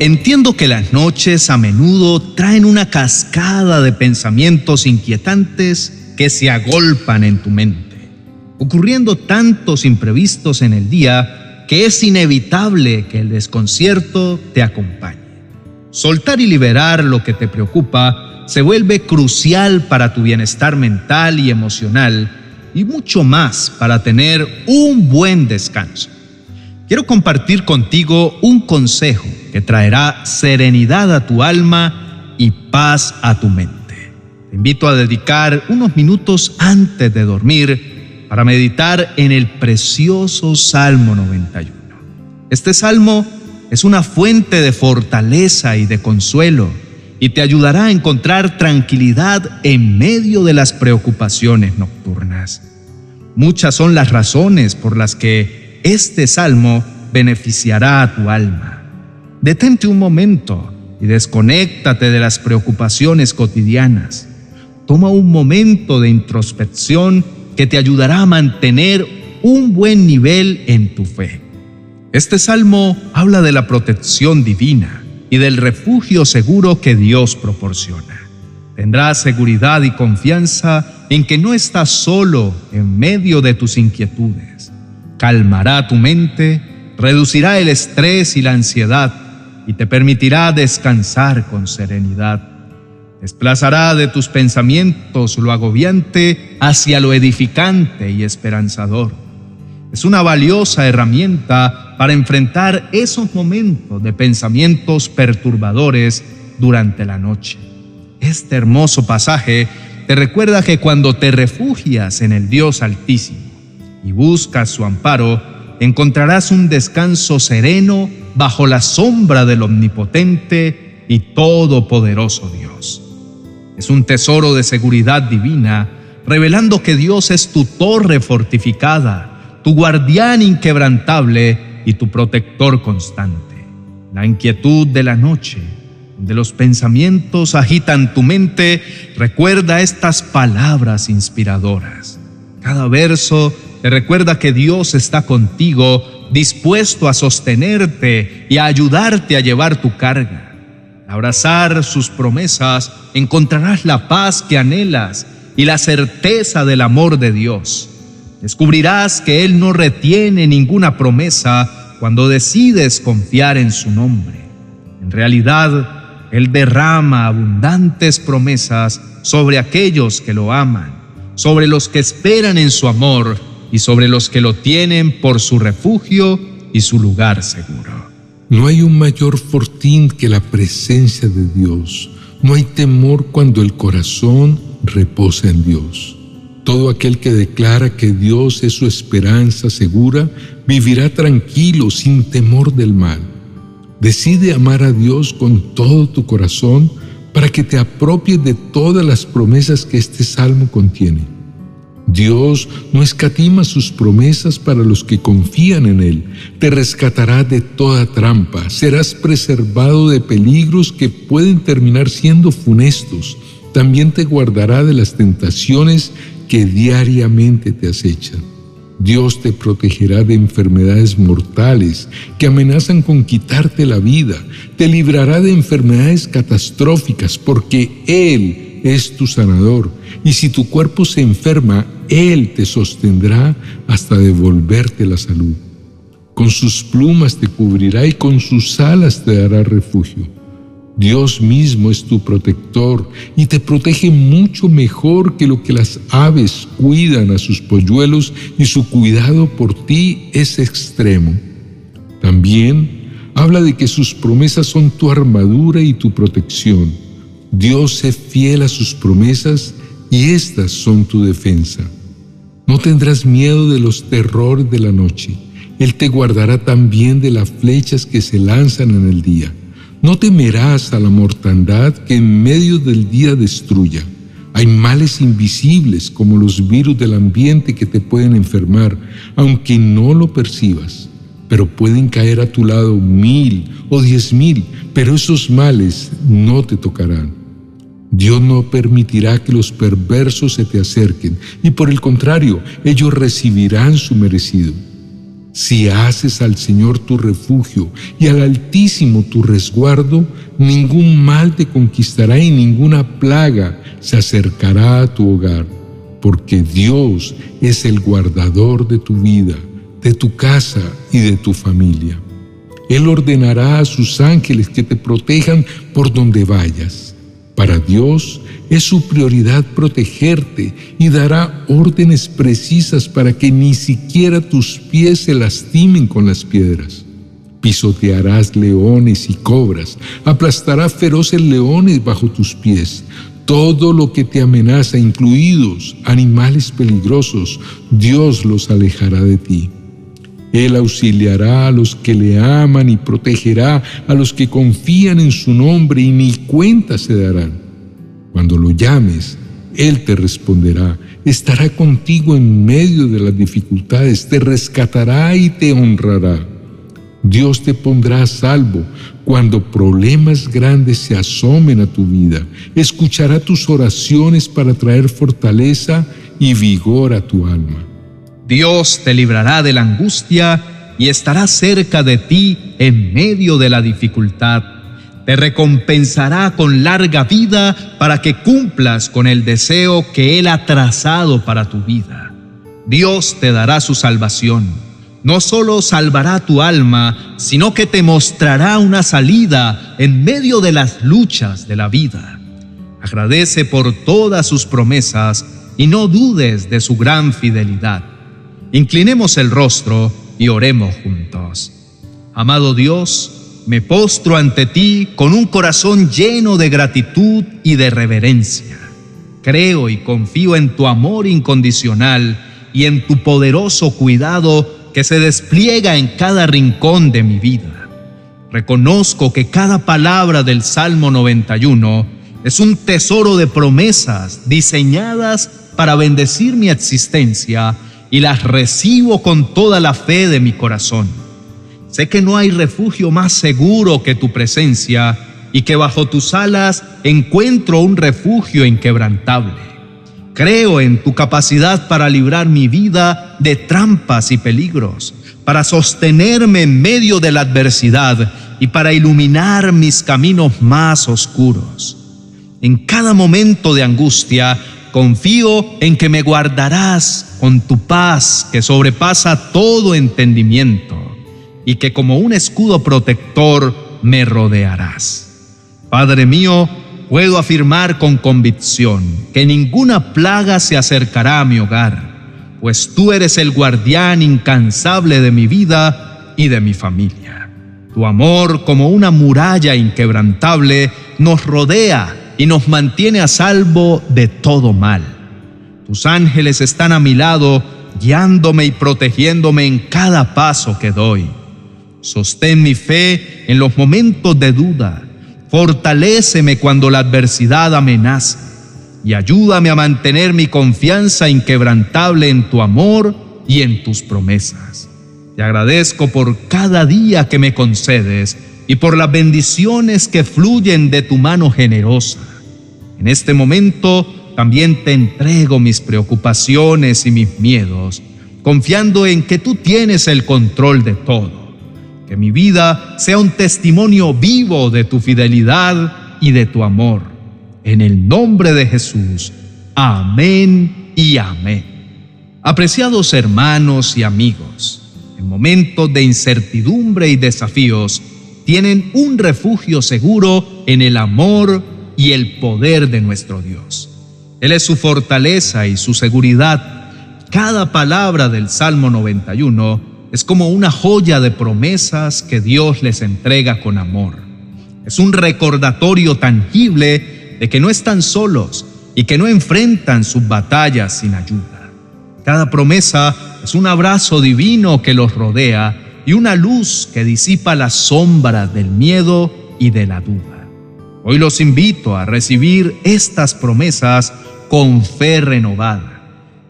Entiendo que las noches a menudo traen una cascada de pensamientos inquietantes que se agolpan en tu mente, ocurriendo tantos imprevistos en el día que es inevitable que el desconcierto te acompañe. Soltar y liberar lo que te preocupa se vuelve crucial para tu bienestar mental y emocional y mucho más para tener un buen descanso. Quiero compartir contigo un consejo traerá serenidad a tu alma y paz a tu mente. Te invito a dedicar unos minutos antes de dormir para meditar en el precioso Salmo 91. Este salmo es una fuente de fortaleza y de consuelo y te ayudará a encontrar tranquilidad en medio de las preocupaciones nocturnas. Muchas son las razones por las que este salmo beneficiará a tu alma. Detente un momento y desconéctate de las preocupaciones cotidianas. Toma un momento de introspección que te ayudará a mantener un buen nivel en tu fe. Este salmo habla de la protección divina y del refugio seguro que Dios proporciona. Tendrás seguridad y confianza en que no estás solo en medio de tus inquietudes calmará tu mente, reducirá el estrés y la ansiedad y te permitirá descansar con serenidad. Desplazará de tus pensamientos lo agobiante hacia lo edificante y esperanzador. Es una valiosa herramienta para enfrentar esos momentos de pensamientos perturbadores durante la noche. Este hermoso pasaje te recuerda que cuando te refugias en el Dios Altísimo, y buscas su amparo, encontrarás un descanso sereno bajo la sombra del omnipotente y todopoderoso Dios. Es un tesoro de seguridad divina, revelando que Dios es tu torre fortificada, tu guardián inquebrantable y tu protector constante. La inquietud de la noche, de los pensamientos agitan tu mente, recuerda estas palabras inspiradoras. Cada verso te recuerda que Dios está contigo, dispuesto a sostenerte y a ayudarte a llevar tu carga. Al abrazar sus promesas, encontrarás la paz que anhelas y la certeza del amor de Dios. Descubrirás que Él no retiene ninguna promesa cuando decides confiar en su nombre. En realidad, Él derrama abundantes promesas sobre aquellos que lo aman, sobre los que esperan en su amor y sobre los que lo tienen por su refugio y su lugar seguro. No hay un mayor fortín que la presencia de Dios. No hay temor cuando el corazón reposa en Dios. Todo aquel que declara que Dios es su esperanza segura vivirá tranquilo sin temor del mal. Decide amar a Dios con todo tu corazón para que te apropies de todas las promesas que este salmo contiene. Dios no escatima sus promesas para los que confían en Él. Te rescatará de toda trampa. Serás preservado de peligros que pueden terminar siendo funestos. También te guardará de las tentaciones que diariamente te acechan. Dios te protegerá de enfermedades mortales que amenazan con quitarte la vida. Te librará de enfermedades catastróficas porque Él es tu sanador, y si tu cuerpo se enferma, Él te sostendrá hasta devolverte la salud. Con sus plumas te cubrirá y con sus alas te dará refugio. Dios mismo es tu protector y te protege mucho mejor que lo que las aves cuidan a sus polluelos y su cuidado por ti es extremo. También habla de que sus promesas son tu armadura y tu protección Dios es fiel a sus promesas y estas son tu defensa. No tendrás miedo de los terrores de la noche. Él te guardará también de las flechas que se lanzan en el día. No temerás a la mortandad que en medio del día destruya. Hay males invisibles como los virus del ambiente que te pueden enfermar, aunque no lo percibas. Pero pueden caer a tu lado mil o diez mil, pero esos males no te tocarán. Dios no permitirá que los perversos se te acerquen y por el contrario, ellos recibirán su merecido. Si haces al Señor tu refugio y al Altísimo tu resguardo, ningún mal te conquistará y ninguna plaga se acercará a tu hogar, porque Dios es el guardador de tu vida, de tu casa y de tu familia. Él ordenará a sus ángeles que te protejan por donde vayas. Para Dios es su prioridad protegerte y dará órdenes precisas para que ni siquiera tus pies se lastimen con las piedras. Pisotearás leones y cobras, aplastarás feroces leones bajo tus pies. Todo lo que te amenaza, incluidos animales peligrosos, Dios los alejará de ti. Él auxiliará a los que le aman y protegerá a los que confían en su nombre y ni cuenta se darán. Cuando lo llames, Él te responderá, estará contigo en medio de las dificultades, te rescatará y te honrará. Dios te pondrá a salvo cuando problemas grandes se asomen a tu vida. Escuchará tus oraciones para traer fortaleza y vigor a tu alma. Dios te librará de la angustia y estará cerca de ti en medio de la dificultad. Te recompensará con larga vida para que cumplas con el deseo que Él ha trazado para tu vida. Dios te dará su salvación. No solo salvará tu alma, sino que te mostrará una salida en medio de las luchas de la vida. Agradece por todas sus promesas y no dudes de su gran fidelidad. Inclinemos el rostro y oremos juntos. Amado Dios, me postro ante ti con un corazón lleno de gratitud y de reverencia. Creo y confío en tu amor incondicional y en tu poderoso cuidado que se despliega en cada rincón de mi vida. Reconozco que cada palabra del Salmo 91 es un tesoro de promesas diseñadas para bendecir mi existencia y las recibo con toda la fe de mi corazón. Sé que no hay refugio más seguro que tu presencia y que bajo tus alas encuentro un refugio inquebrantable. Creo en tu capacidad para librar mi vida de trampas y peligros, para sostenerme en medio de la adversidad y para iluminar mis caminos más oscuros. En cada momento de angustia, confío en que me guardarás con tu paz que sobrepasa todo entendimiento y que como un escudo protector me rodearás. Padre mío, puedo afirmar con convicción que ninguna plaga se acercará a mi hogar, pues tú eres el guardián incansable de mi vida y de mi familia. Tu amor como una muralla inquebrantable nos rodea y nos mantiene a salvo de todo mal. Tus ángeles están a mi lado, guiándome y protegiéndome en cada paso que doy. Sostén mi fe en los momentos de duda. Fortaléceme cuando la adversidad amenaza y ayúdame a mantener mi confianza inquebrantable en tu amor y en tus promesas. Te agradezco por cada día que me concedes y por las bendiciones que fluyen de tu mano generosa. En este momento también te entrego mis preocupaciones y mis miedos, confiando en que tú tienes el control de todo. Que mi vida sea un testimonio vivo de tu fidelidad y de tu amor. En el nombre de Jesús. Amén y amén. Apreciados hermanos y amigos, en momentos de incertidumbre y desafíos, tienen un refugio seguro en el amor y el poder de nuestro Dios. Él es su fortaleza y su seguridad. Cada palabra del Salmo 91 es como una joya de promesas que Dios les entrega con amor. Es un recordatorio tangible de que no están solos y que no enfrentan sus batallas sin ayuda. Cada promesa es un abrazo divino que los rodea y una luz que disipa la sombra del miedo y de la duda. Hoy los invito a recibir estas promesas con fe renovada.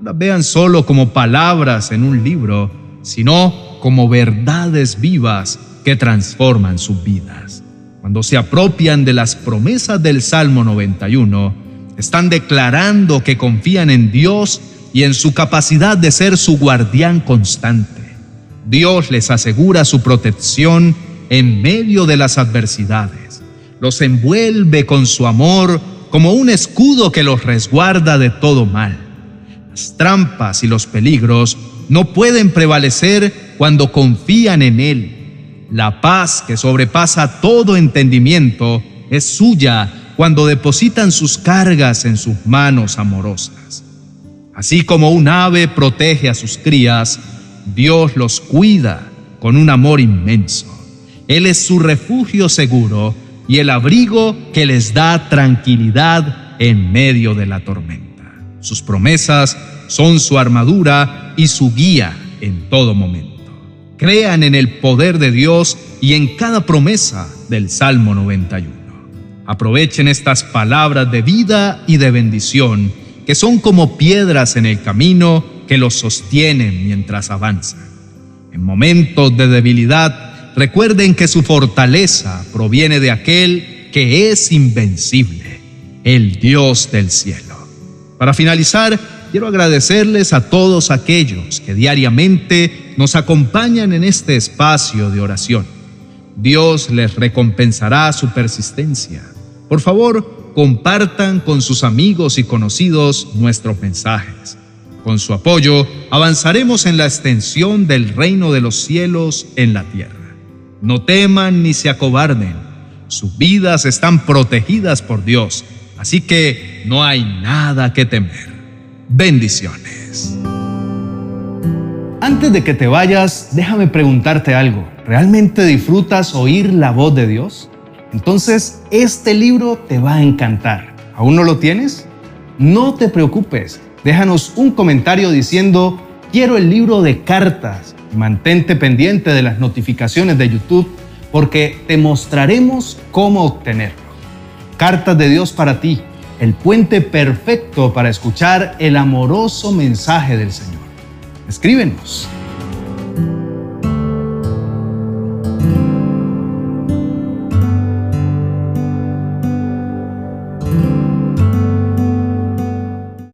No las vean solo como palabras en un libro, sino como verdades vivas que transforman sus vidas. Cuando se apropian de las promesas del Salmo 91, están declarando que confían en Dios y en su capacidad de ser su guardián constante Dios les asegura su protección en medio de las adversidades. Los envuelve con su amor como un escudo que los resguarda de todo mal. Las trampas y los peligros no pueden prevalecer cuando confían en Él. La paz que sobrepasa todo entendimiento es suya cuando depositan sus cargas en sus manos amorosas. Así como un ave protege a sus crías, Dios los cuida con un amor inmenso. Él es su refugio seguro y el abrigo que les da tranquilidad en medio de la tormenta. Sus promesas son su armadura y su guía en todo momento. Crean en el poder de Dios y en cada promesa del Salmo 91. Aprovechen estas palabras de vida y de bendición que son como piedras en el camino que los sostienen mientras avanzan. En momentos de debilidad, recuerden que su fortaleza proviene de aquel que es invencible, el Dios del cielo. Para finalizar, quiero agradecerles a todos aquellos que diariamente nos acompañan en este espacio de oración. Dios les recompensará su persistencia. Por favor, compartan con sus amigos y conocidos nuestros mensajes. Con su apoyo, avanzaremos en la extensión del reino de los cielos en la tierra. No teman ni se acobarden. Sus vidas están protegidas por Dios, así que no hay nada que temer. Bendiciones. Antes de que te vayas, déjame preguntarte algo. ¿Realmente disfrutas oír la voz de Dios? Entonces, este libro te va a encantar. ¿Aún no lo tienes? No te preocupes. Déjanos un comentario diciendo, quiero el libro de cartas. Mantente pendiente de las notificaciones de YouTube porque te mostraremos cómo obtenerlo. Cartas de Dios para ti el puente perfecto para escuchar el amoroso mensaje del Señor. Escríbenos.